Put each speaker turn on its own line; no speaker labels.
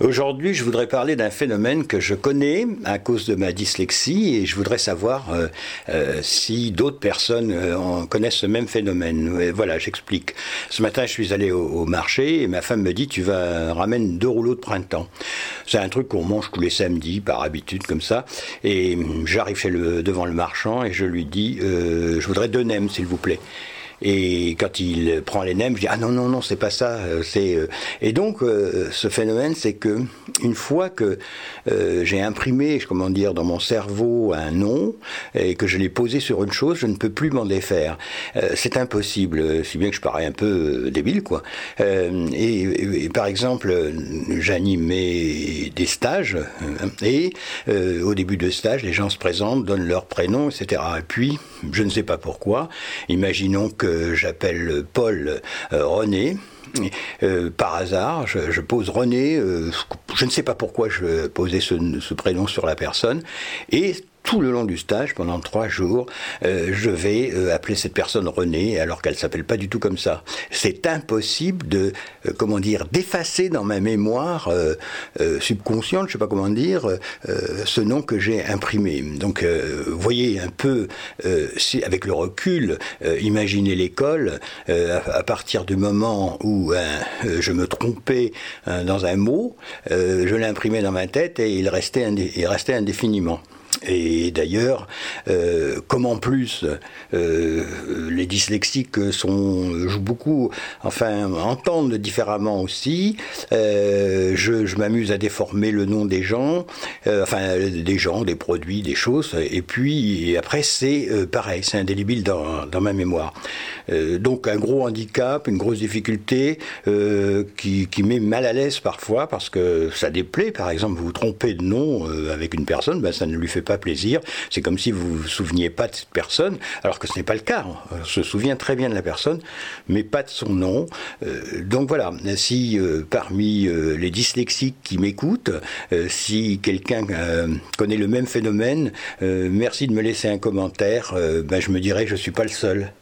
Aujourd'hui, je voudrais parler d'un phénomène que je connais à cause de ma dyslexie et je voudrais savoir euh, euh, si d'autres personnes euh, en connaissent ce même phénomène. voilà, j'explique. Ce matin, je suis allé au, marché et ma femme me dit Tu vas ramener deux rouleaux de printemps. C'est un truc qu'on mange tous les samedis par habitude, comme ça. Et j'arrive devant le marchand et je lui dis Je voudrais deux nems, s'il vous plaît. Et quand il prend les nems, je dis ah non non non c'est pas ça. Euh, c'est euh. et donc euh, ce phénomène c'est que une fois que j'ai imprimé comment dire dans mon cerveau un nom et que je l'ai posé sur une chose, je ne peux plus m'en défaire. c'est impossible, si bien que je parais un peu débile quoi. Et, par exemple j'animais des stages et au début de stage les gens se présentent, donnent leur prénom etc. Et puis je ne sais pas pourquoi, imaginons que j'appelle Paul euh, René. Euh, par hasard, je, pose René, euh, je ne sais pas pourquoi je posais ce, ce prénom sur la personne, et tout le long du stage, pendant trois jours, euh, je vais euh, appeler cette personne Renée, alors qu'elle s'appelle pas du tout comme ça. C'est impossible de, euh, comment dire, d'effacer dans ma mémoire subconsciente, je sais pas comment dire, ce nom que j'ai imprimé. Donc, voyez un peu, si, avec le recul, imaginez l'école, à, partir du moment où je me trompais dans un mot, je l'imprimais dans ma tête et il restait, il restait indéfiniment. Et d'ailleurs, euh, comme en plus euh, les dyslexiques sont jouent beaucoup, enfin entendent différemment aussi, euh, je, m'amuse à déformer le nom des gens, euh, enfin des gens, des produits, des choses, et puis après c'est euh, pareil, c'est indélébile dans, dans ma mémoire. donc un gros handicap, une grosse difficulté qui, qui met mal à l'aise parfois parce que ça déplaît. Par exemple, vous vous trompez de nom avec une personne, ben ça ne lui fait pas plaisir. C'est comme si vous vous souveniez pas de cette personne, alors que ce n'est pas le cas. On se souvient très bien de la personne, mais pas de son nom. Euh, donc voilà, si euh, parmi euh, les dyslexiques qui m'écoutent, si quelqu'un connaît le même phénomène, merci de me laisser un commentaire. ben, je me dirais que je suis pas le seul.